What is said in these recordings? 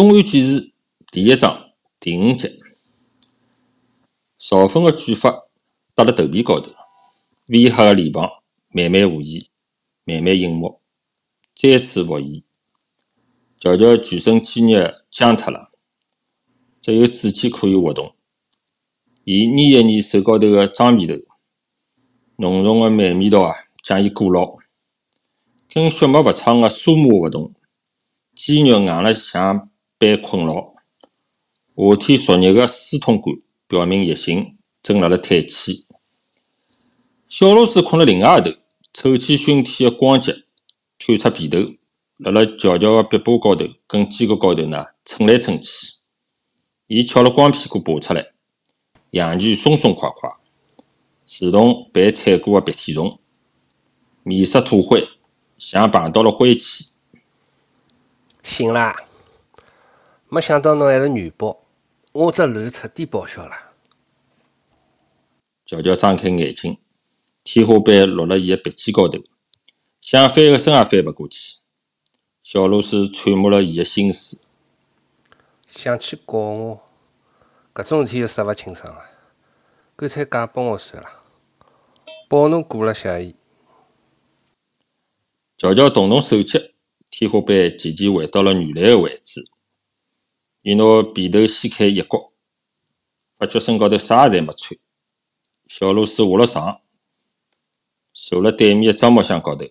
东汉纪事第一章第五节，朝粉的卷发搭辣头皮高头，微黑的脸庞慢慢无移，慢慢隐没，再次浮现，瞧瞧全身肌肉僵脱了，只有指尖可以活动。伊捏一捏手高头的脏皮头，浓重的慢味道啊，将伊裹牢，跟血脉不畅的沙马活动，肌肉硬了像。被困牢，夏天灼热的输痛感表明热心正辣辣退气。小螺丝困辣另外一头，臭气熏天的光洁，探出皮头，辣辣翘翘的鼻巴高头跟肩胛高头呢蹭来蹭去。伊翘了光屁股爬出来，阳具松松垮垮，如同被踩过的鼻涕虫，面色土灰，像碰到了灰气。醒啦！没想到侬还是女宝，我这卵彻底报销了。乔乔张开眼睛，天花板落了伊的鼻尖高头，想翻个身也翻勿过去。小露丝揣摩了伊的心思，想去告我，搿种事体又说勿清爽啊，干脆嫁拨我算了，保侬过了下夜。乔乔动动手脚，天花板渐渐回到了原来的位置。伊拿被头掀开一角，发觉身高头啥也侪没穿。小螺丝下了床，坐辣对面的樟木箱高头，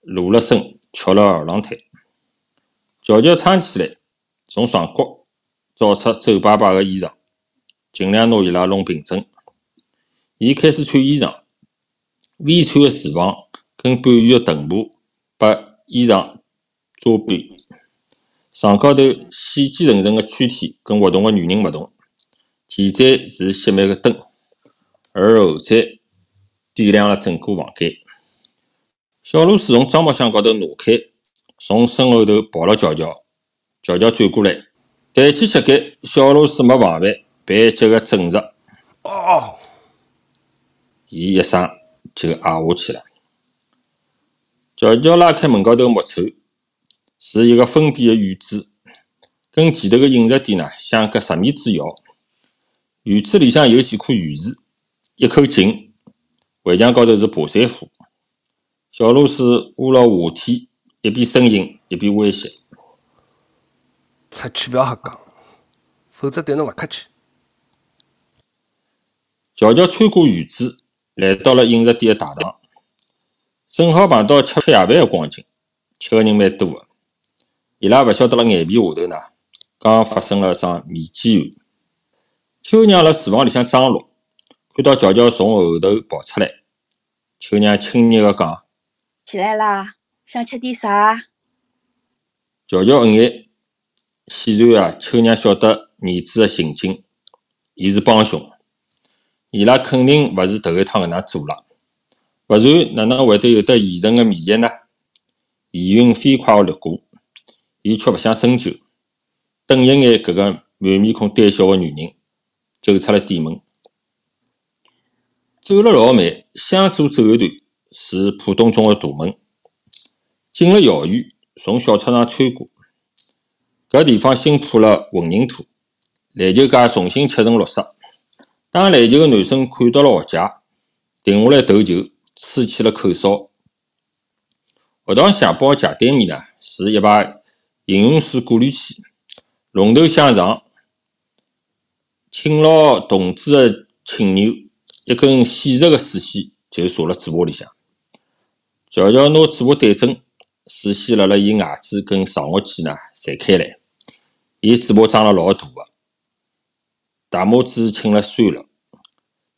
露了身，翘了二郎腿，悄悄撑起来，从床角找出皱巴巴的衣裳，尽量拿伊拉弄平整。伊开始穿衣裳，微穿的翅膀跟半圆的臀部把衣裳遮蔽。床高头细气沉沉的躯体跟活动的女人勿同，前者是熄灭的灯，而后者点亮了整个房间。小露丝从樟木箱高头挪开，从身后头抱了乔乔，乔乔转过来，抬起膝盖，小露丝没防范，被急个挣着，哦！伊一声就挨下去了。乔乔拉开门高头木抽。是一个封闭的院子，跟前头个饮食店呢相隔十米之遥。院子里向有几棵榆树，一口井，围墙高头是爬山虎。小螺丝挖牢下体，一边呻吟一边威胁：“出去勿要瞎讲，否则对侬勿客气。”乔乔穿过院子，来到了饮食店的大堂，正好碰到吃吃夜饭的光景，吃个人蛮多的。伊拉勿晓得辣眼皮下头呢，刚发生了桩面基案。秋娘辣厨房里向张罗，看到乔乔从后头跑出来，秋娘亲热个讲：“起来啦，想吃点啥？”乔乔一眼，显然啊，秋娘晓得儿子的行径，伊是帮凶，伊拉肯定勿是头一趟搿能做了，勿然哪能会得有得现成的面液呢？疑云飞快地掠过。伊却勿想深究，瞪一眼搿个满面孔胆小的女人，走出了店门，走了老慢，向左走一段是浦东中学大门，进了校园，从小操场穿过，搿地方新铺了混凝土，篮球架重新漆成绿色。打篮球的男生看到了学姐，停下来投球，吹起了口哨。学堂斜坡斜对面呢，是一排。饮用水过滤器，龙头向上，请牢铜制的请钮，一根细直的水线就坐辣嘴巴里向。乔乔拿嘴巴对准，水线辣辣伊牙齿跟上颚间呢散开来。伊嘴巴张了老大个，大拇指沁了酸了，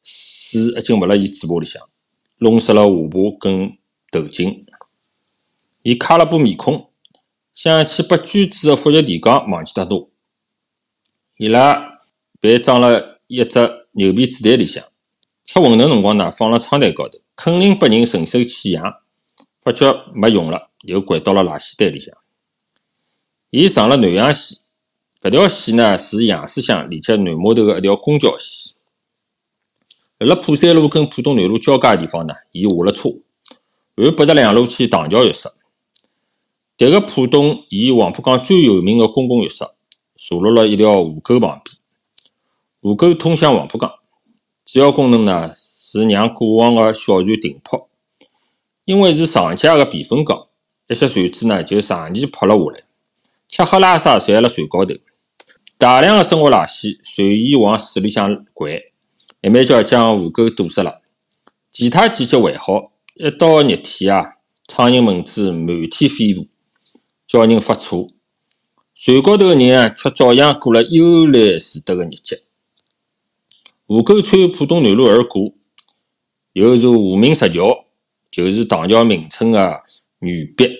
水已经勿辣伊嘴巴里向，弄湿了下巴跟头颈。伊卡了把面孔。想起把卷子的复习提纲忘记脱拿，伊拉被装了一只牛皮纸袋里向。吃馄饨辰光呢，放了窗台高头，肯定被人顺手牵羊。发觉没用了，又掼到了垃圾袋里向。伊上了南阳线，搿条线呢是杨思乡连接南码头的一条公交线。辣辣浦山路跟浦东南路交界地方呢，伊下了车，按北直两路去唐桥浴室。迭个浦东以黄浦江最有名个公共浴室，坐落了一条河沟旁边。河沟通向黄浦江，主要功能呢是让过往个小船停泊。因为是长江个避风港，一些船只呢就长期泊了下来，吃喝拉撒侪辣船高头。大量个生活垃圾随意往水里向掼，慢慢叫将河沟堵塞了。其他季节还好，一到热天啊，苍蝇蚊子满天飞舞，叫人发怵。船高头个人啊，却照样过了悠然自得个日脚。河沟穿浦东南路而过，有座无名石桥，就是唐桥名称个女壁。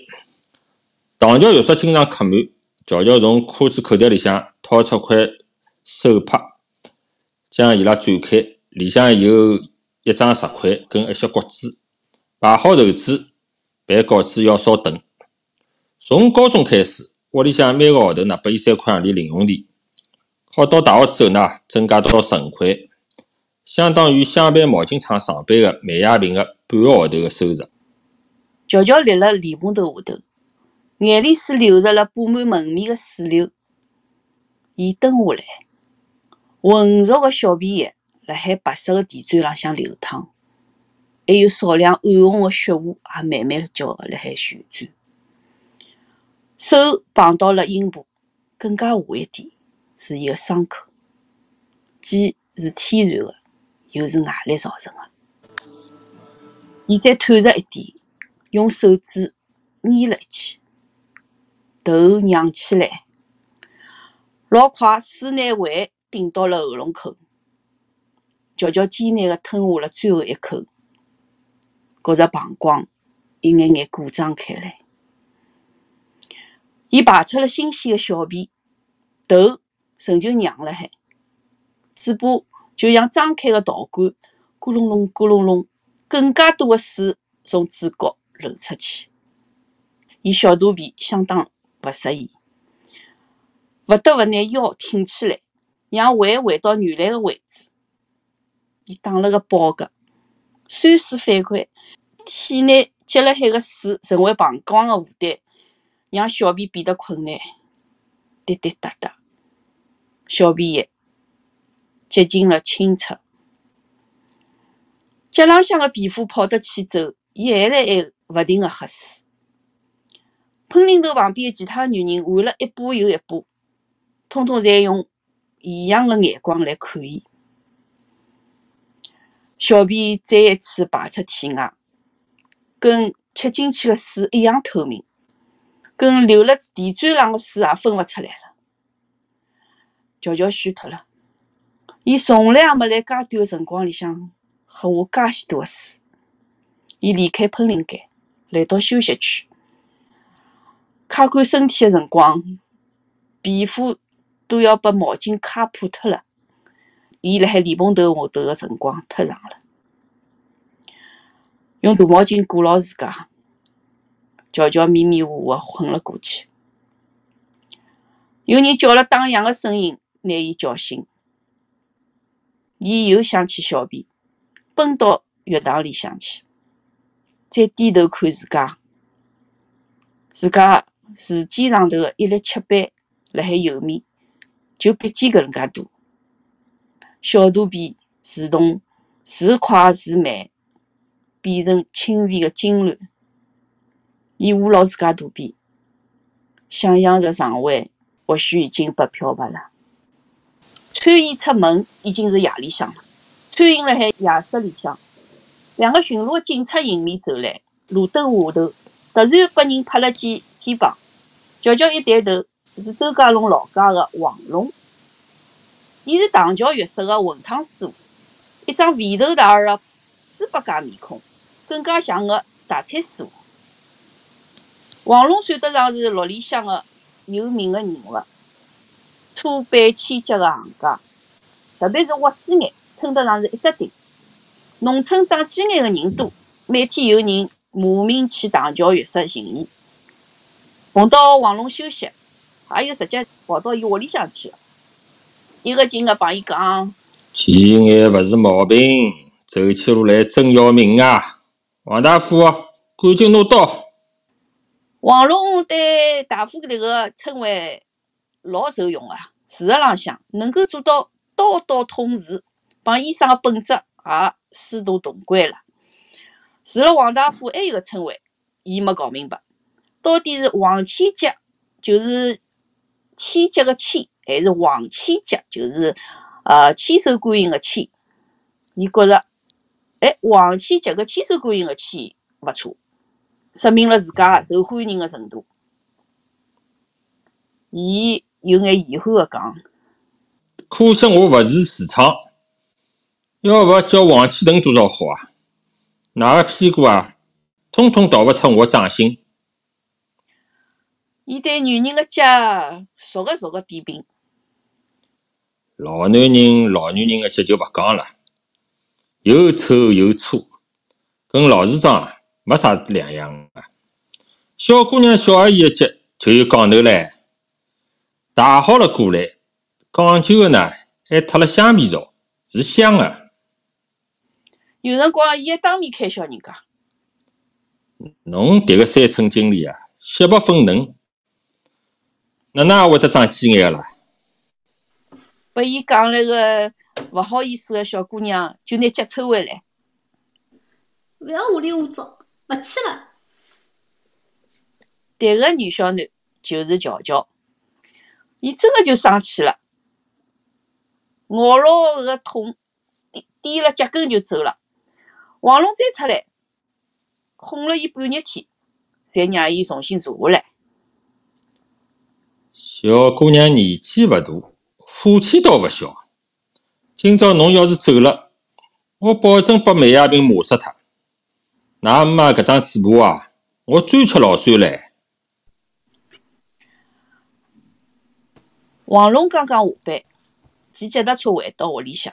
唐桥浴室经常客满，乔乔从裤子口袋里向。掏出块手帕，将伊拉展开，里向有一张石块跟一些骨子。摆好筹子，办稿子要烧灯。从高中开始，屋里向每个号头呢拨伊三块洋钿零用钿。考到大学之后呢，增加到十五块，相当于乡办毛巾厂上班个卖亚萍个半个号头个收入。乔乔立辣莲蓬头下头，眼泪水流着了布满门面个水流。伊蹲下来，浑浊个小便液辣海白色个地砖浪向流淌，还有少量暗红个血雾也慢慢叫辣海旋转。手碰到了阴部，更加下一点是伊个伤口，既是天然个，又是外力造成个。伊再探着一点，用手指捏了一记，头仰起来。老快，水拿胃顶到了喉咙口，乔乔艰难地吞下了最后一口，觉着膀胱一眼眼鼓胀开来。伊排出了新鲜的小便，头仍旧仰了海，嘴巴就像张开的导管，咕隆隆，咕隆隆，更加多的水从嘴角流出去。伊小肚皮相当勿适意。勿得勿拿腰挺起来，让胃回到原来的位置。伊打了个饱嗝，酸水反馈，体内积辣海个水成为膀胱的负担，让小便变得困难。滴滴答答，小便液接近了清澈。脚浪向的皮肤跑得起走，伊还在还勿停的喝水。喷淋头旁边的其他女人换了一步又一步。通通在用异样的眼光来看伊，小便再一次排出体外，跟吃进去的水一样透明，跟流了地砖上的水也分勿出来了。乔乔虚脱了，伊从来也没辣介短的辰光里向喝下介许多的水。伊离开喷淋间，来到休息区，擦干身体的辰光，皮肤。都要把毛巾擦破脱了。伊辣海莲蓬头下头的辰光太长了，用大毛巾裹牢自家，乔乔迷迷糊糊昏了过去。有人叫了打烊的声音，拿伊叫醒。伊又想起小便，奔到浴堂里向去，再低头看自家，自家瓷肩上头的一粒漆斑辣海右面。就笔尖搿能介大，小肚皮自动时快时慢，变成轻微的痉挛。伊捂牢自家肚皮，想象着肠胃或许已经被漂白了。穿衣出门已经是夜里向了，穿行辣海夜色里向，两个巡逻警察迎面走来，路灯下头突然被人拍了记肩膀，悄悄一抬头。是周家龙老家的黄龙，伊是唐桥浴室的混汤师傅，一张肥头大耳的猪八戒面孔，更加像个大菜师傅。王龙算得上是陆里乡的有名的人物，出版千家的行家，特别是挖鸡眼，称得上是一只顶。农村长鸡眼的人多，每天有人慕名去唐桥浴室寻伊，碰到王龙休息。还有直接跑到伊窝里向去，一个劲个帮伊讲：鸡眼勿是毛病，走起路来真要命啊！王大夫，赶紧拿刀！王龙对大夫迭个称谓老受用个，事实浪向能够做到刀刀捅刺，帮医生个本质也殊途同归了。除了王大夫，还有个称谓，伊没搞明白，到底是王千吉，就是千吉个千，还是王千吉，就是呃千手观音个千？伊觉着，哎，王千吉个千手观音个千勿错，说明了自家受欢迎的程度。伊有眼遗憾地讲：“可惜我勿是市场，要勿叫王启腾多少好啊！哪个屁股啊，通通逃勿出我掌心。”伊对女人个脚熟个熟个点评。老男人、老女人个脚就勿讲了，又臭又粗，跟老市长没啥两样啊。小姑娘、小阿姨的脚就有讲头唻。洗好了过来，讲究的呢，还涂了香味皂，是香的。有辰光伊还当面开销人家。侬迭个三村经理啊，血不分嫩，哪能也会得长鸡眼个啦？拨伊讲了个勿好意思的小姑娘，就拿脚抽回来。勿要糊里糊涂，勿去了。迭个女小囡就是乔乔。伊真个就生气了，咬牢搿个桶，点点了脚跟就走了。黄龙再出来，哄了伊半日天，才让伊重新坐下来。小姑娘年纪勿大，火气倒勿小。今朝侬要是走了，我保证把梅亚平骂死脱。㑚妈搿张嘴巴啊，我专吃老酸唻。王龙刚刚下班，骑脚踏车回到屋里向，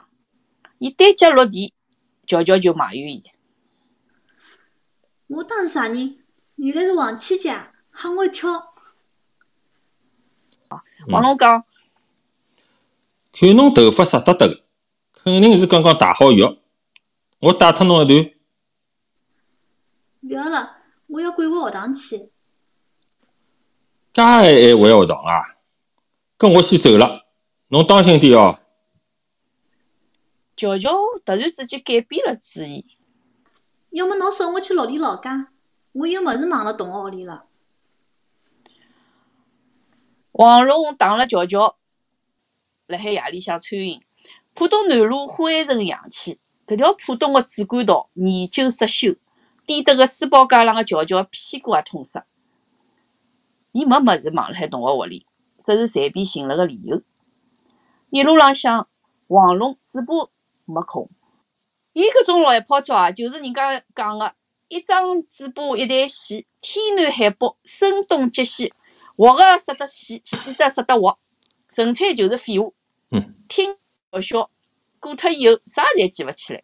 伊单脚落地，乔乔就埋怨伊：“我当是啥人？原来是王七姐，吓我一跳。”王龙讲：“看侬头发湿哒哒的，肯定是刚刚洗好浴。我带脱侬一段。”“勿要了，我要赶回学堂去。”“介还爱回学堂啊？”跟我先走了，侬当心点哦。乔乔突然之间改变了主意。要么侬送我去绿地老家，我有么事忘了同学屋里了。王龙打了乔乔，辣海夜里向穿行。浦东南路灰尘扬起，搿条浦东的主干道年久失修，颠得个书包架上个乔乔屁股也痛死。伊没么子忘了海同学屋里。只是随便寻了个理由。一路浪向，黄龙嘴巴没空。伊搿种老一泡抓，就是人家讲个“一张嘴巴一台戏”，天南海北，声东击西，活个说得死，死得说得活，纯粹就是废话。嗯。听笑笑，过脱以后啥侪记勿起来。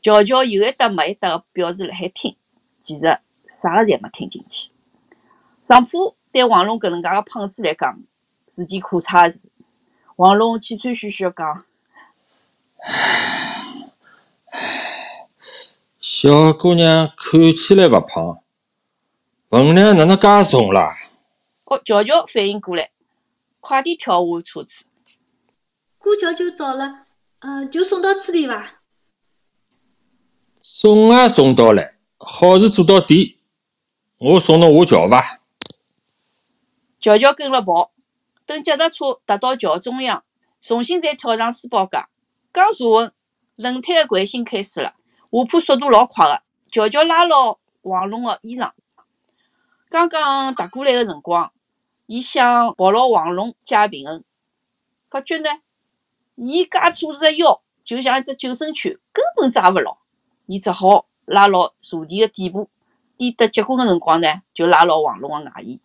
乔乔有一搭没一搭个表示辣海听，其实啥个侪没听进去。上铺。对王龙搿能介个胖子来讲，是件可耻个事。王龙气喘吁吁个讲：“小姑娘看起来勿胖，分量哪能介重啦？”哦，乔乔反应过来，快点跳下车子。过桥就到了，呃，就送到此地伐？送也送到了，好事做到底。我送侬下桥伐？乔乔跟了跑，等脚踏车踏到桥中央，重新再跳上书包架，刚坐稳，轮胎的惯性开始了，下坡速度老快的。乔乔拉牢黄龙的衣裳，刚刚踏过来的辰光，伊想抱牢黄龙借平衡，发觉呢，伊架车子的腰就像一只救生圈，根本抓勿牢，伊只好拉牢坐垫的底部，垫得结棍的辰光呢，就拉牢黄龙个外衣。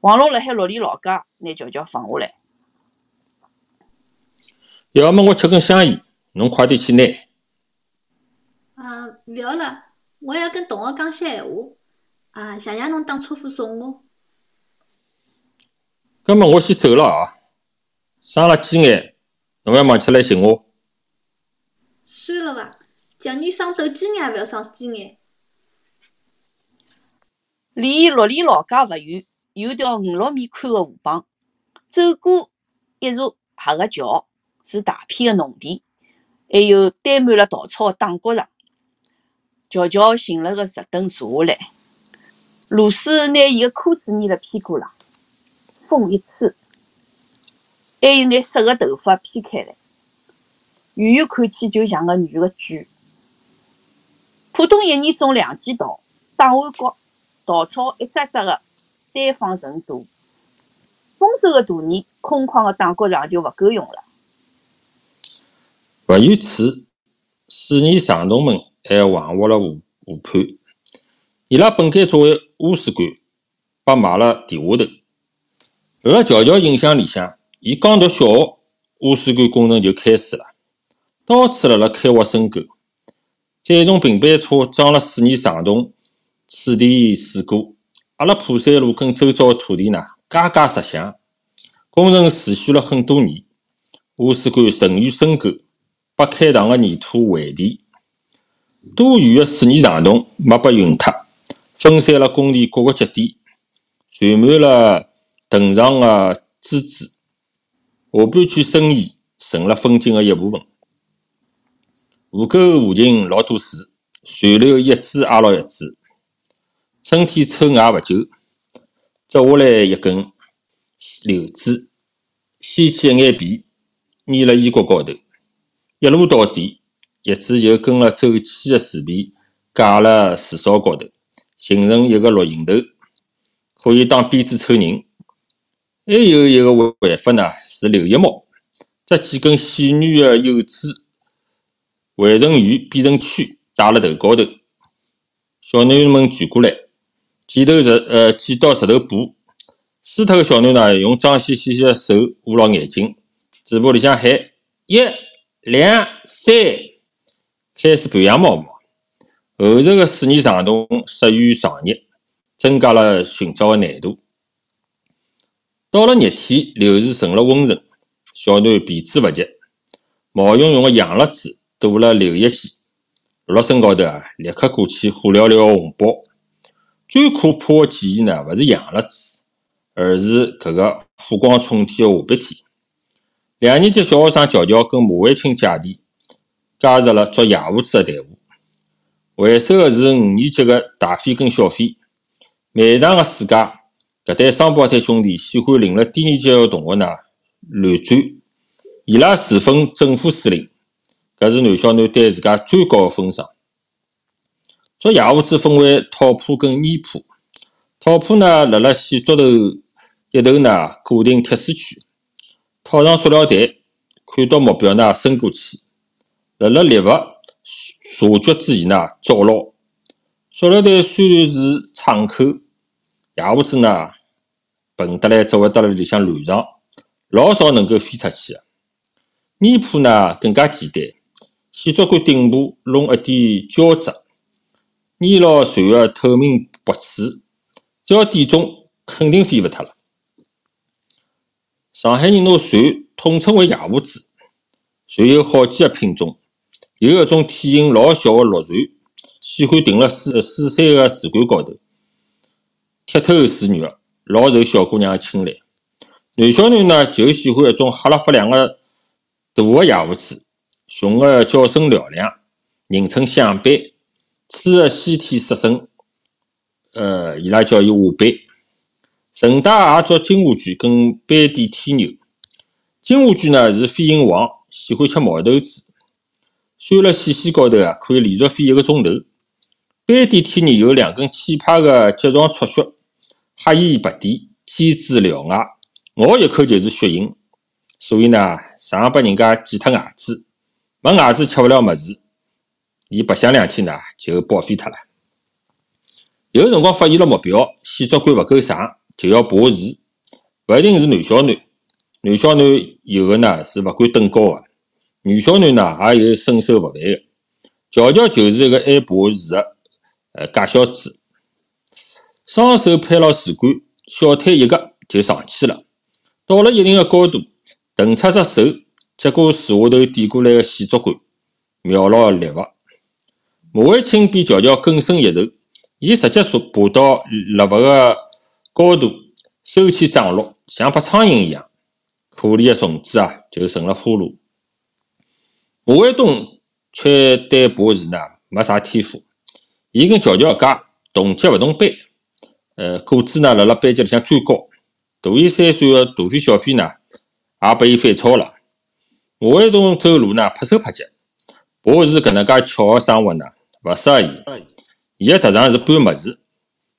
黄龙辣海陆地老家拿乔乔放下来。要么我吃根香烟，侬快点去拿。啊，勿要了，我要跟同学讲些闲话。啊，谢谢侬打车夫送我。那么我先走了啊！生了鸡眼，侬要忘记来寻我。算了伐，叫你生走鸡眼，也勿要生鸡眼。离六里老家勿远，有条五六米宽的河浜，走过一座黑个桥，是大片的农田，还有堆满了稻草的打谷场。乔乔寻了个石凳坐下来，露水拿伊的裤子粘辣屁股上，风一吹，还有眼湿个头发披开来，远远看去就像个女个卷。浦东一年种两季稻，打碗角，稻草一只只个单放成垛。丰收的大年，空旷的打谷场就勿够用了。勿远处，水泥长农们还横挖了河河畔。伊拉本该作为污水管，被埋了地下头。辣辣乔乔印象里向，伊刚读小学，污水管工程就开始了，到处辣辣开挖深沟。再从平板车装了水泥长筒，此地水过，阿拉蒲山路跟周遭的土地呢，嘎嘎实响。工程持续了很多年，污水管沉于深沟，被开膛的泥土围填。多余的水泥长筒没被运脱，分散了工地各个节点，传满了藤上的珠子。下半区生意成了风景的一部分。河沟附近老多树，随流一枝挨牢一枝。春天抽芽勿久，摘下来一根柳枝，掀起一眼皮，粘辣衣角高头，一路到底，叶子就跟了走起的树皮架辣树梢高头，形成一个绿形头，可以当鞭子抽人。还有一个玩法呢，是留一毛，摘几根细软的柳枝。围成圆，变成圈，戴辣头高头。小囡们聚过来，剪头石，呃，剪刀石头布。输脱个小囡呢，用脏兮兮的手捂牢眼睛，嘴巴里向喊：一、两、三，开始培养毛毛。后头个水泥长筒适于长热，增加了寻找的难度。到了热天，流水成了温存，小囡避之勿及，毛茸茸的洋辣子。堵了留一记，落身高头啊，立刻鼓起火燎燎的红包。最可怕的记忆呢，勿是洋辣子，而是搿个火光冲天的下半天。两年级小学生乔乔跟马卫清姐弟加入了捉野胡子的队伍，为首的是五年级的大飞跟小飞。漫长的暑假，搿对双胞胎兄弟喜欢领了低年级的同学呢乱转，伊拉自封政府司令。搿是男小囡对自家最高的封赏。捉野胡子分为套扑跟泥扑。套扑呢，辣辣线竹头一头呢固定铁丝圈，套上塑料袋，看到目标呢伸过去，辣辣猎物察觉之前呢抓牢。塑料袋虽然是敞口，野胡子呢笨得来只会得辣里向乱撞，老少能够飞出去的。泥铺呢更加简单。线竹管顶部弄一点胶质，粘牢船个透明脖子，只要点中，肯定飞勿脱了。上海人拿船统称为“野胡子”，船有好几个品种，有一种体型老小个陆船，喜欢停辣水水山个树干高头，剔透水肉，老受小姑娘个青睐。男小囡呢，就喜欢一种黑了发亮个大个野胡子。熊个叫声嘹亮，人称响斑，雌个先天色身，呃，伊拉叫伊华斑。顺带也捉金乌龟跟斑点天牛。金乌龟呢是飞行王，喜欢吃毛豆子，拴辣线线高头啊，可以连续飞一个钟头。斑点天牛有两根气派个睫状触须，黑眼白点，尖嘴獠牙，咬一口就是血印，所以呢，常常被人家剪脱牙齿。没牙齿吃勿了么子，伊白相两天呢，就报废脱了。有辰光发现了目标，线竹管勿够长，就要爬树。勿一定是男小囡，男小囡有的呢是勿敢登高的，女小囡呢也有身手勿凡的。乔乔就是一个爱爬树的呃假小子，双手攀牢树干，小腿一夹就上去了。到了一定的高度，腾出只手。结果树下头递过来的线竹竿，瞄牢猎物。马卫清比乔乔更胜一筹，伊直接说爬到萝卜个高度，收起掌落，像拍苍蝇一样，可怜个虫子啊，就成了俘虏。马卫东却对爬树呢没啥天赋，伊跟乔乔一家同级勿同班，呃，个子呢辣辣班级里向最高。大伊三岁个大飞小飞呢，也拨伊反超了。马卫东走路呢拍手拍脚，我是搿能介巧个生活呢，勿适合伊。伊个特长是搬物事，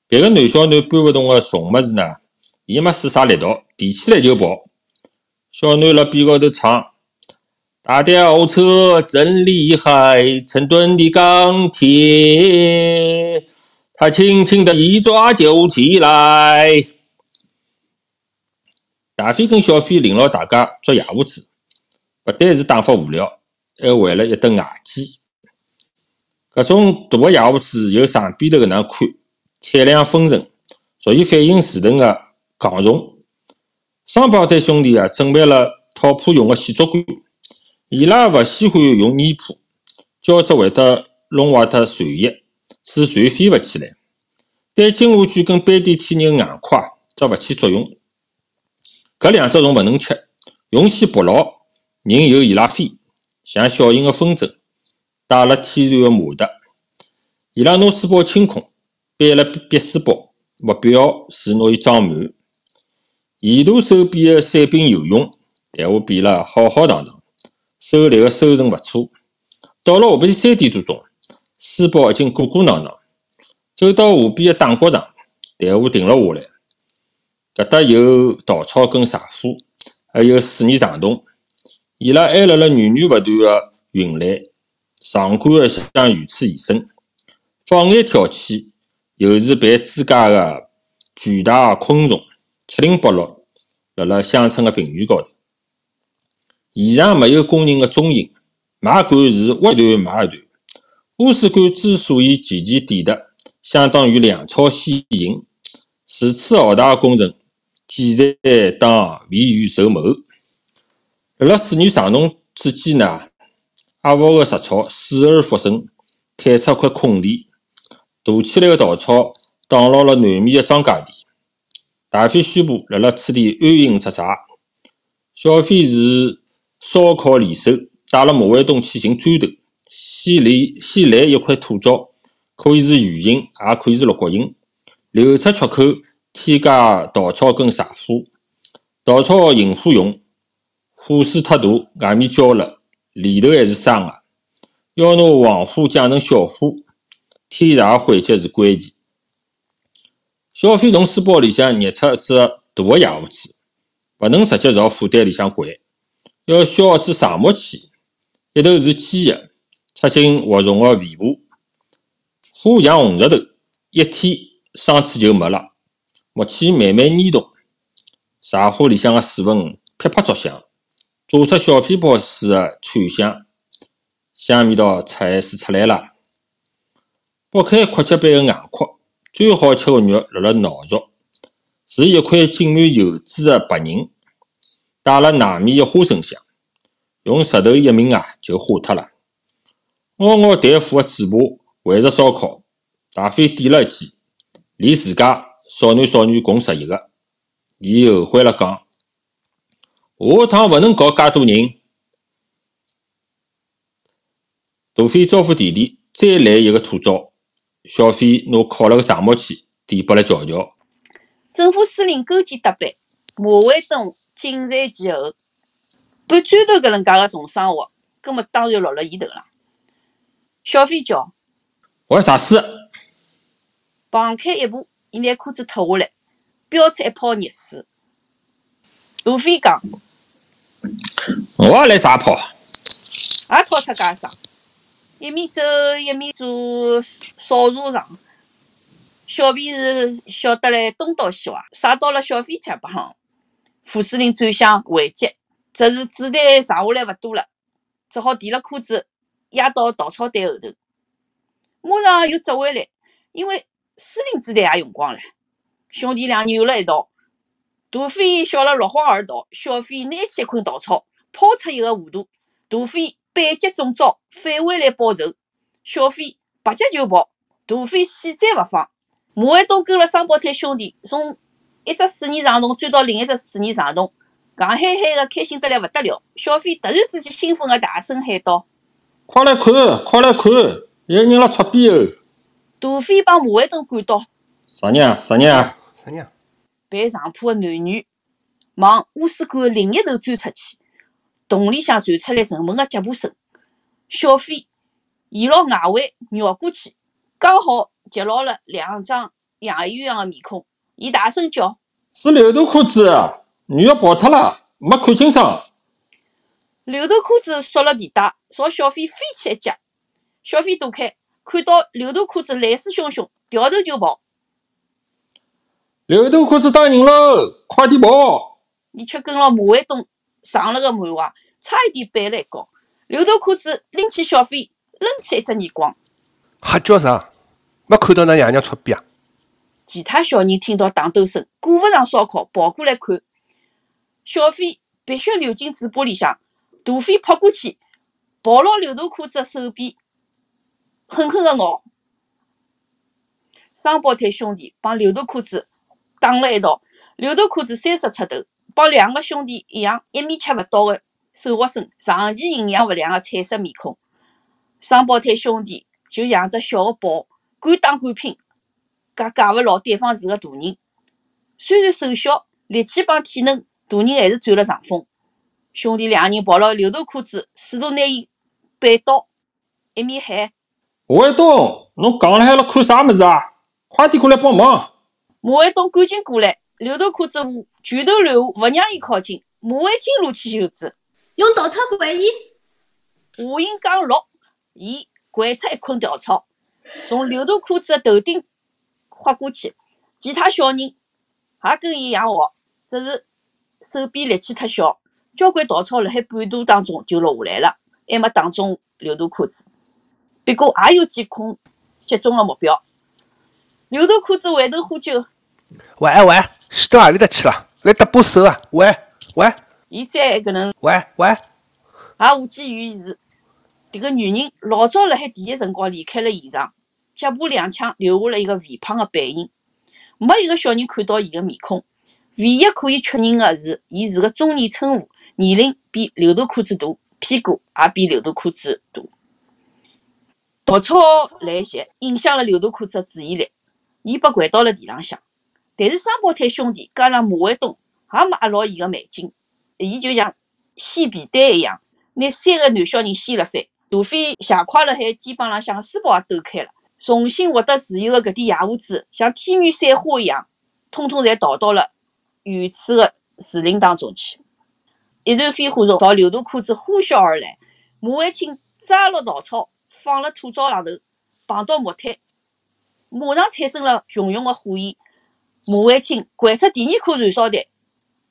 别个男小囡搬勿动个重物事呢，伊没使啥力道，提起来就跑。小囡辣边高头唱。大吊车真厉害，成吨的钢铁，他轻轻的一抓就起来。大飞跟小飞领牢大家捉野狐子，勿单是打发无聊，还为了一顿牙祭。搿种大个野狐子由上边头搿能看，产量丰盛，属于反应迟钝个戆虫。双胞胎兄弟啊，准备了讨破用个细竹竿。伊拉勿喜欢用泥巴，胶质会得弄坏脱船翼，使船飞勿起来。但金华卷跟斑点天人硬块则勿起作用。搿两只虫勿能吃，用线绑牢，人由伊拉飞，像小型个风筝，带了天然个马达。伊拉拿书包清空，背了笔书包，目标是拿伊装满。沿途手边个伞兵游泳，队伍变了浩浩荡荡。收猎个收成勿错，到了下半天三点多钟，书包已经鼓鼓囊囊。走到河边个打谷场，队伍停了下来。搿搭有稻草跟柴火，还有水泥长筒。伊拉还辣辣源源勿断个运来，壮观个向如此延伸。放眼眺起，又是扮猪家个巨大昆虫，七零八落辣辣乡村个平原高头。现场没有工人的踪影，卖管是挖一段卖一段。乌水管之所以渐渐抵达，相当于粮草先行，如此浩大的工程，简直当未雨绸缪。辣辣水泥长筒之间呢，阿沃个杂草死而复生，开出块空地，大起来的稻草挡牢了南面的庄稼地。大飞宣布辣辣此地安营扎寨，小飞是。烧烤联手，带了马卫东去寻砖头。先来先垒一块土灶，可以是圆形，也可以是六角形。留出缺口，添加稻草跟柴火。稻草引火用，火势太大，外面焦了，里头还是生的。要拿旺火降成小火，添柴缓急是关键。小飞从书包里向捏出一只大个野火子，勿能直接朝火堆里向掼。要削支长木器，一头是尖的，插进活虫的尾巴，火像红石头，一天生气就没了。木器慢慢粘动，柴火里向的水分噼啪作响，炸出小皮包似的脆响，香味道菜是出来了。剥开阔节般的硬壳，最好吃的肉辣辣脑勺，是一块浸满油脂的白仁。带了糯米的花生香，用舌头一抿啊，就化脱了。嗷嗷待哺的嘴巴围着烧烤，大飞点了一记，连自家少男少女共十一个。伊后悔了，讲下趟勿能搞介多人。大飞招呼弟弟再来一个土灶，小飞拿烤了个长木鸡递拨了乔乔。政府司令勾肩搭背。马卫东紧随其后，搬砖头搿能介个重生活，搿么当然落了伊头了。小飞叫：“我啥事？”旁开一步，伊拿裤子脱下来，飙出一泡热水。大飞讲：“我也来撒泡。”也掏出家啥，一面走一面做烧茶场。小飞是晓得来东倒西歪，撒到了小飞脚巴上。副司令转向回击，只是子弹剩下来勿多了，只好提了裤子压到稻草堆后头。马上又折回来，因为司令子弹也用光了。兄弟俩扭了一道，大飞笑了落荒而逃，小飞拿起一捆稻草抛出一个弧度，大飞反击中招，返回来报仇。小飞拔脚就跑，大飞死追勿放，马卫东跟了双胞胎兄弟从一只水泥长洞钻到另一只水泥长洞，戆嗨嗨的，开心得来勿得了。小飞突然之间兴奋的大声喊道：“快来看，快来看，有人辣出边哦！”大飞帮马卫东赶到，啥人啊？啥人啊？啥人？陪上铺的男女往污水管的另一头钻出去，洞里向传出来沉闷的脚步声。小飞沿牢外围绕过去，刚好截牢了两张养鱼样的面孔。伊大声叫：“是刘大裤子！女的跑脱了，没看清爽。”刘大裤子缩了皮带，朝小飞飞起一脚。小飞躲开，看到刘大裤子来势汹汹，掉头就跑。刘大裤子打人喽！快点跑！伊却跟牢马卫东上了个满怀，差一点绊了一跤。刘大裤子拎起小飞，扔起一只耳光。瞎叫啥？没看到㑚爷娘出逼啊？其他小人听到打斗声，顾不上烧烤，跑过来看。小飞鼻血流进嘴巴里向，大飞扑过去，抱牢刘大裤子的手臂，狠狠的咬。双胞胎兄弟帮刘大裤子打了一道。刘大裤子三十出头，帮两个兄弟一样，一米七勿到的瘦活身，长期营养勿良的彩色面孔。双胞胎兄弟就像只小的豹，敢打敢拼。架架勿牢对方是个大人，虽然瘦小，力气帮体能，大人还是占了上风。兄弟两人抱牢刘大裤子，试图拿伊扳倒，一面喊：“马卫东，侬戆了海了看啥物事啊？快点过来帮忙！”马卫东赶紧过来，刘大裤子拳头乱舞，勿让伊靠近。马卫清撸起袖子，用稻草掼伊。话音刚落，伊掼出一捆稻草，从刘大裤子的头顶。划过去，其他小人也跟伊一样学，只是手臂力气太小，交关稻草辣海半途当中就落下来了，还没打中刘大裤子。不过也有几捆击中了目标。刘大裤子回头呼救：“喂喂，死到阿里搭去了？来搭把手啊！喂喂！”伊再搿能喂喂，也无济于事。迭个女人老早辣海第一辰光离开了现场。脚步踉跄，留下了一个肥胖的背影。没一个小人看到伊个面孔。唯一可以确认的是，伊是个中年称妇，年龄比刘大裤子大，屁股也比刘大裤子大。稻草来袭，影响了刘大裤子的注意力，伊被掼到了地浪向。但是双胞胎兄弟加上马卫东也没压牢伊的眉筋，伊就像掀皮带一样，拿三个男小人掀了翻。大飞斜挎辣海肩膀浪向，书包也抖开了。重新获得自由的搿点野胡子，像天女散花一样，统统侪逃到了远处的树林当中去。一团飞花朝刘大裤子呼啸而来，马万青抓牢稻草放辣土灶上头，碰到木炭，马上产生了熊熊的火焰。马万清掼出第二颗燃烧弹，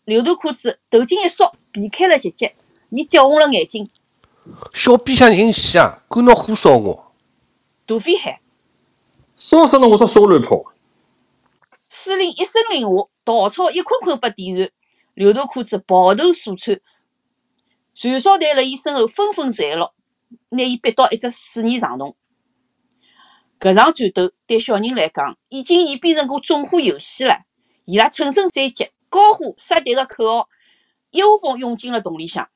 刘大裤子头颈一缩，避开了袭击。伊结红了眼睛，小逼想寻死啊！敢拿火烧我！大飞喊。烧死了我只小乱炮！司令一声令下，稻草一捆捆被点燃。刘大裤子抱头鼠窜，燃烧弹辣伊身后纷纷坠落，拿伊逼到一只水泥长洞。搿场战斗对小人来讲，已经演变成个纵火游戏了。伊拉乘胜追击，高呼杀敌的口号，一窝蜂涌进了洞里向，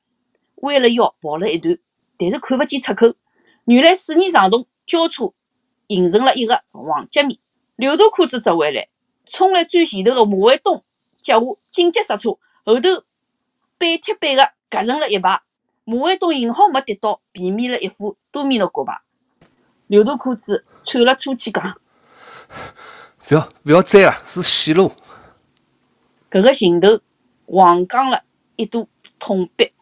弯了腰跑了一段，但是看勿见出口。原来水泥长洞交叉。形成了一个黄截面，刘大裤子折回来，冲在最前头的马卫东脚下紧急刹车，后头背贴背的夹成了一排。马卫东幸好没跌倒，避免了一副多米诺骨牌。刘大裤子喘了粗气讲：“不要不要追了，是死路。”搿个行头横杠了一堵痛壁，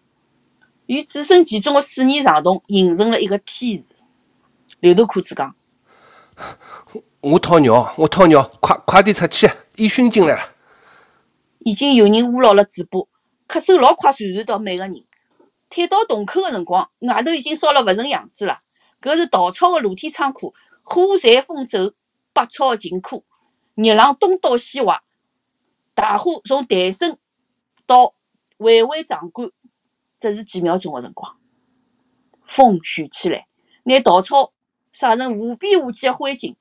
与置身其中的水泥长洞形成了一个 T 字。刘头裤子讲。我掏尿，我掏尿，快快点出去！烟熏进来了。已经有人捂牢了嘴巴，咳嗽老快传染到每个人。退到洞口的辰光，外头已经烧了勿成样子了。搿是稻草的露天仓库，火柴风走，百草尽枯，热浪东倒西歪，大火从诞生到巍巍壮观，只是几秒钟的辰光。风旋起来，拿稻草。晒成无边无际的灰烬，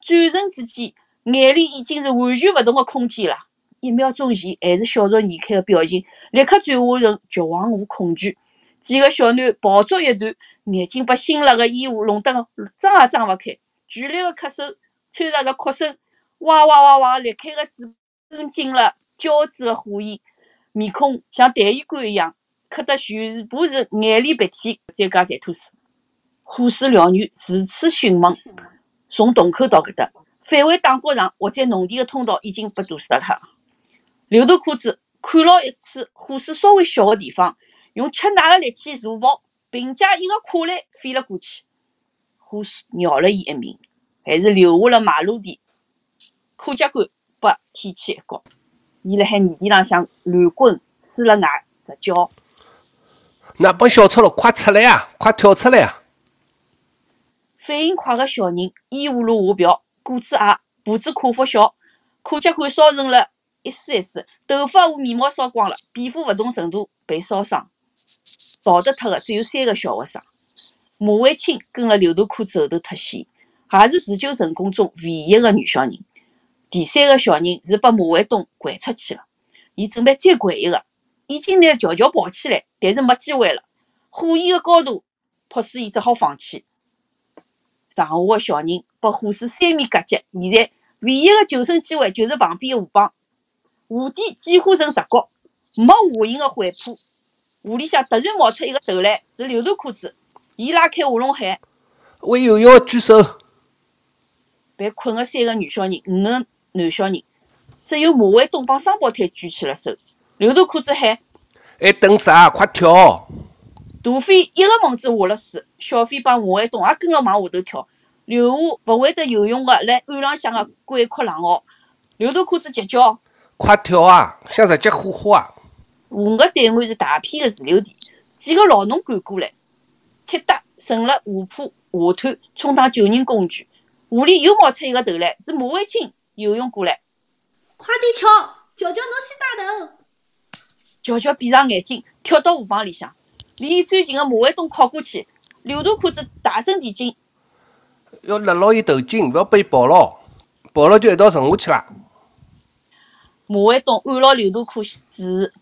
转瞬之间，眼里已经是完全勿同个空间了。一秒钟前还是笑逐颜开个表情，立刻转化成绝望和恐惧。几个小囡抱作一团，眼睛被辛辣个烟雾弄得张也张勿开，剧烈的咳嗽掺杂着哭声，哇哇哇哇裂开的嘴跟进了交织的火焰，面孔像痰盂罐一样，咳得全部是眼泪鼻涕，再加馋吐水。火势燎原，如此迅猛，从洞口到搿搭，返回打谷场或者农田的通道已经被堵塞了。刘头裤子看牢一处火势稍微小的地方，用吃奶的力气助跑，并借一个跨栏飞了过去。火势饶了伊一命，还是留下了马路的可脚杆被天堑一刮。伊辣海泥地浪向乱滚，呲了牙，直叫。那帮小赤佬快出来啊！快跳出来啊！反应快个小人依葫芦下瓢，个子矮，步子跨幅小，可脚杆烧成了一丝一丝，头发和眉毛烧光了，皮肤勿同程度被烧伤，逃得脱的只有三个小学生。马慧清跟了刘大裤子后头脱险，也是自救成功中唯一个女小人。第三个小人是被马卫东拐出去了，伊准备再拐一个，已经拿乔乔抱起来，但是没机会了，火焰的高度迫使伊只好放弃。剩下个小人被火势三面夹击，现在唯一个救生机会就是旁边个河浜。河底几乎成直角，没下行个缓坡。河里向突然冒出一个头来，是刘大裤子。伊拉开话筒喊：“会游泳个举手！”被困个三个女小人，五个男小人，只有马卫东帮双胞胎举起了手。刘大裤子喊：“还等啥？快跳！”大飞一个猛子下了水，小飞帮马卫东也跟了往下头跳，留下勿会得游泳个辣岸浪向个鬼哭狼嚎。刘大裤子急叫：“快跳啊！想直接火化啊！”河个对岸是大片个自留地，几个老农赶过来，铁搭顺了河坡下滩，充当救人工具。河里又冒出一个头来，是马卫青游泳过来。快点跳！乔乔，侬先带头。乔乔闭上眼睛，跳到河浜里向。离伊最近的马卫东靠过去，刘大裤子大声提醒：要勒牢伊头颈，勿要被伊抱牢，抱牢就一道沉下去啦。马卫东按牢刘大裤子，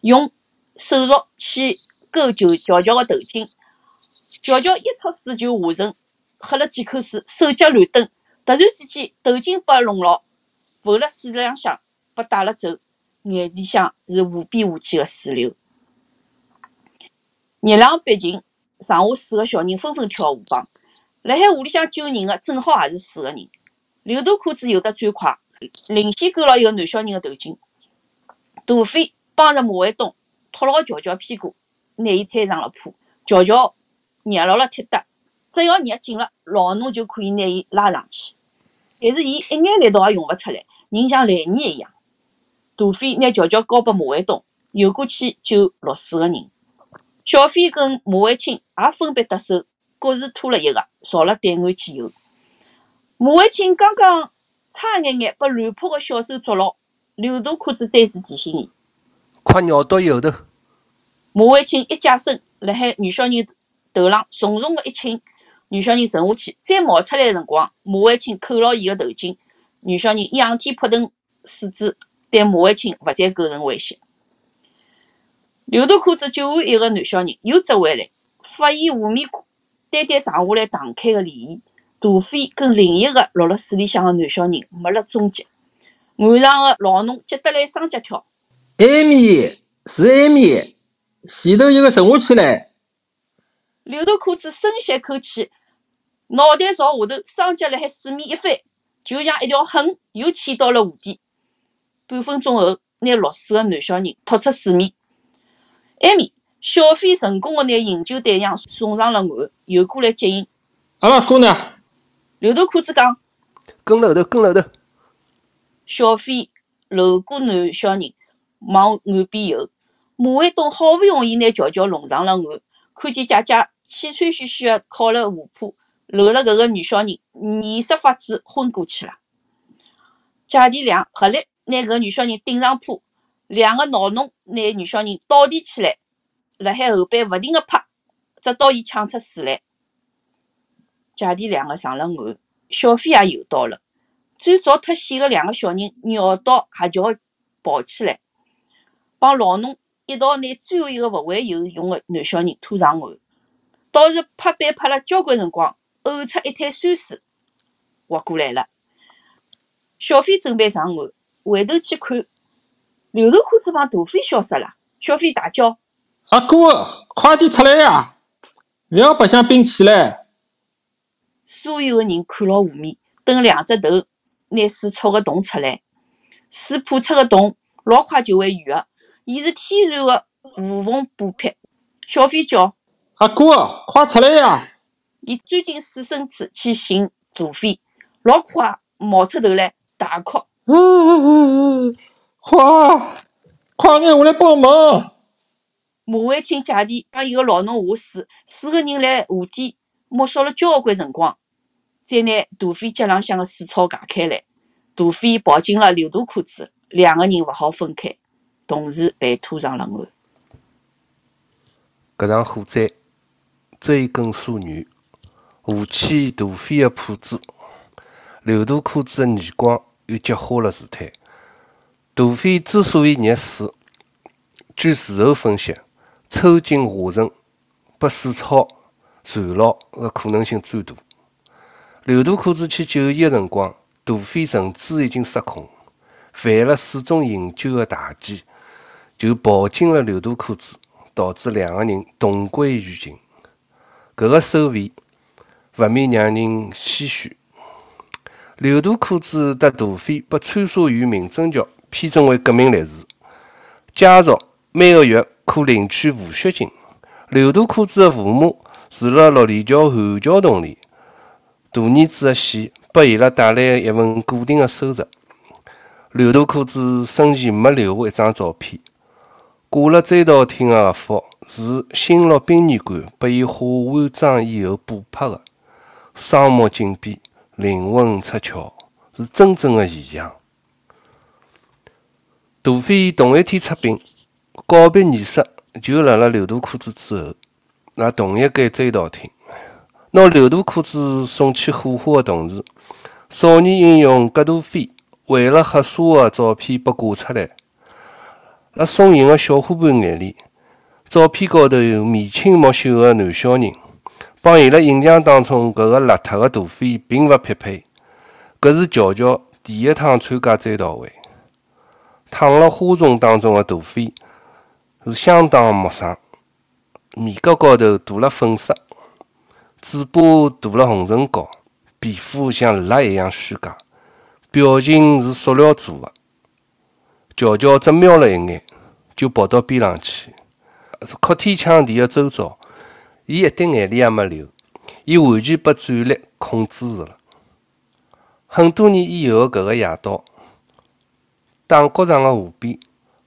用手镯去勾住乔乔的头颈。乔乔一出水就下沉，喝了几口水，手脚乱蹬。突然之间，头颈被弄牢，浮辣水浪向，被带了走。眼里向是无边无际个水流。热浪逼近，上下四个小人纷纷跳河浜。辣海河里向救人个正好也是四个人。刘大裤子游得最快，领先勾牢一个男小人个头颈。大飞帮着马卫东托牢乔乔屁股，拿伊推上了坡。乔乔捏牢了铁搭，只要捏紧了，老农就可以拿伊拉上去。但是伊一眼力道也用勿出来，人像烂泥一样。大飞拿乔乔交拨马卫东，游过去救落水个人。小飞跟马卫青也分别得手，各自拖了一个，朝了对岸去游。马卫青刚刚差一眼眼被乱扑个小手捉牢，刘大裤子再次提醒伊：快绕到伊后头。马卫青一假身，辣海女小人头浪重重个一轻，女小人沉下去，再冒出来个辰光，马万清扣牢伊个头颈，女小人仰天扑腾四肢，对马万清勿再构成威胁。刘大裤子救完一个男小人，又折回来，发现河面单单剩下来荡开个涟漪。大飞跟另一个落了水里向个男小人没了踪迹。岸上个老农急得来双脚跳。埃面是埃面，前头一个沉下去唻。刘大裤子深吸一口气，脑袋朝下头，双脚辣海水面一翻，就像一条痕，又潜到了湖底。半分钟后，拿落水个男小人拖出水面。埃面，小飞成功个拿营救对象送上了岸，游过来接应。阿拉哥呢？刘大裤子讲。跟了后头，跟了后头。小飞搂过男小人，往岸边游。马卫东好不容易拿乔乔弄上了岸，看见姐姐气喘吁吁的靠辣河坡，搂了搿个女小人，脸色发子昏过去了。姐弟俩合力拿搿女小人顶上坡。两个老农拿女小人倒提起来，辣海后背勿停个拍，直到伊抢出水来。姐弟两个上了岸，小飞也游到了。最早脱险的两个小人绕道瞎叫跑起来，帮老农一道拿最后一个勿会游泳的男小人拖上岸。倒是拍板拍了交关辰光，呕出一滩酸水，活过来了。小飞准备上岸，回头去看，刘头裤子帮大飞消失了。小飞大叫：“阿哥，快点出来呀！勿要白相兵器唻！”所有的人看牢画面，等两只头拿水戳个洞出来。水破出个洞老快就会圆个，伊是天然的无缝补匹。小飞叫：“阿哥，快出来呀！”伊钻进水深处去寻大飞，老快冒出头来。大哭！快快眼下来帮忙！马万清姐弟帮一个老农下水，四个人来河底摸索了交关辰光，再拿大飞脚浪向的水草解开来。大飞跑进了刘大裤子，两个人勿好分开，同时被拖上了岸。搿场火灾，追根溯源，下起大飞的铺子，刘大裤子的耳光。又激化了事态。大飞之所以溺水，据事后分析，抽筋下沉被水草缠牢的可能性最大。刘大裤子去救伊的辰光，大飞神志已经失控，犯了水中饮酒的大忌，就抱紧了刘大裤子，导致两个人同归于尽。搿个收尾，勿免让人唏嘘。刘大裤子和大飞被川沙县民政局批准为革命烈士，家属每个月可领取抚恤金。刘大裤子的父母住了六里桥韩桥洞里，大儿子的死拨伊拉带来一份固定的收入。刘大裤子生前没留下一张照片，挂了追悼厅的横幅是新六殡仪馆拨伊化完妆以后补拍的，双目紧闭。灵魂出窍，是真正的现象。杜飞同一天出殡，告别仪式就辣辣刘大裤子之后，辣同一间追悼厅，拿刘大裤子送去火化的同时，少年英雄葛杜飞为了黑沙的照片被挂出来。辣送行的小伙伴眼里，照片高头有眉清目秀的男小人。帮伊拉印象当中搿个邋遢个大飞并勿匹配。搿是乔乔第一趟参加追悼会，躺辣花丛当中的大飞是相当陌生，面颊高头涂了粉色，嘴巴涂了红唇膏，皮肤像蜡一样虚假，表情是塑料做的。乔乔只瞄了一眼，就跑到边浪去，哭天抢地的周遭。伊一滴眼泪也没流，伊完全被战力控制住了。很多年以后的搿个夜到，打谷场的河边，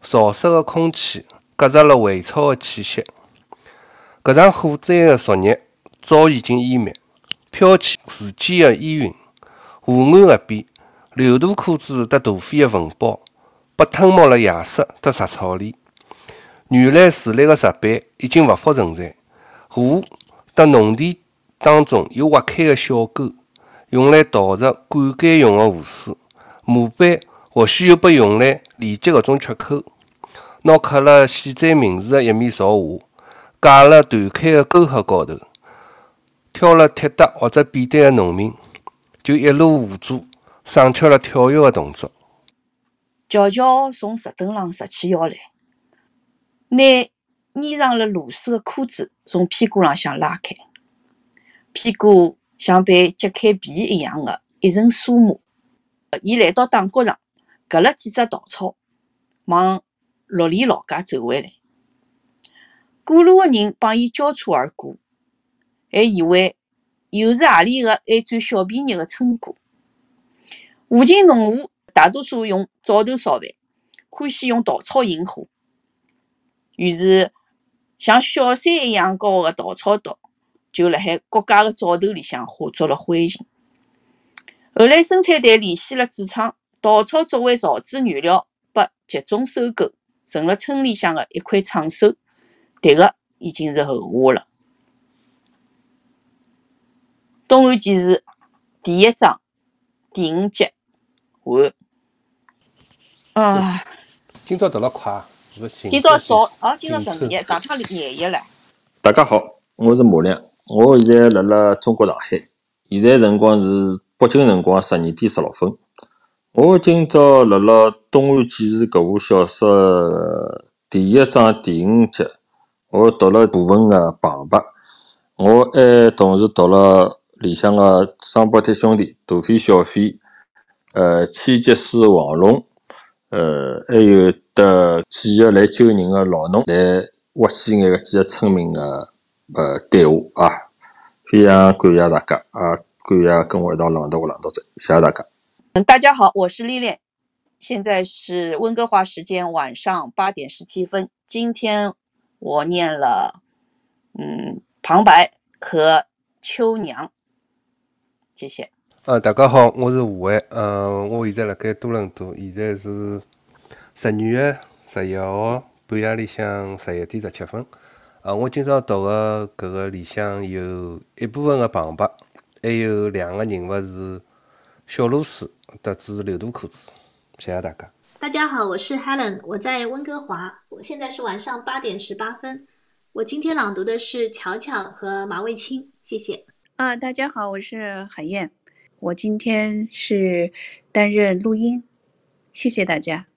潮湿的空气夹杂了回潮的气息。搿场火灾的昨日早已经湮灭，飘起时间的烟云。河岸岸边，刘大裤子和大飞的坟包被吞没了夜色和杂草里。原来树立的石板已经勿复存在。河和农田当中有挖开的小沟，用来导入灌溉用的河水。模板或许又被用来连接搿种缺口，拿刻了险灾名字的一面朝下，架了断开的沟壑高头。挑了铁搭或者扁担的农民就一路互助，省却了跳跃的动作。乔乔从石墩上拾起腰来，拿。粘上了螺丝的裤子从屁股浪向拉开，屁股像被揭开皮一样的一层酥麻。伊来到打角场，割了几只稻草，往六里老家走回来。过路的人帮伊交叉而过，还以为又是何里个爱占小便宜的村姑。附近农户大多数用灶头烧饭，欢喜用稻草引火，于是。像小山一样高的稻草垛，就辣海各家的灶头里向化作了灰烬。后来生产队联系了纸厂，稻草作为造纸原料被集中收购，成了村里向的一块创收。迭个已经是后话了。东汉纪事第一章第五节完。啊，今朝读了快，今朝早哦，今朝十二日，上趟廿一了。大家好，我是马亮，我现在辣辣中国上海，现在辰光是北京辰光十二点十六分。我今朝辣辣东安纪事搿部小说第一章第五集，我读了部分个旁白，我还同时读了里向个双胞胎兄弟大飞、小飞，呃，千吉斯、黄龙，呃，还有得几个来救人的老农，来挖起眼个几个村民的呃对话啊，非常感谢大家啊，感谢跟我一道朗读个朗读者，谢谢大家。嗯，大家好，我是丽丽，现在是温哥华时间晚上八点十七分。今天我念了嗯旁白和秋娘，谢谢。呃，大家好，我是吴伟，嗯，我现在辣盖多伦多，现在是十二月十一号半夜里向十一点十七分。啊，我今朝读个搿个里向有一部分个旁白，还有两个人物是小螺丝。得知流毒裤子，谢谢大家。大家好，我是 Helen，我在温哥华，我现在是晚上八点十八分。我今天朗读的是巧巧和马卫青，谢谢。啊，大家好，我是海燕，我今天是担任录音，谢谢大家。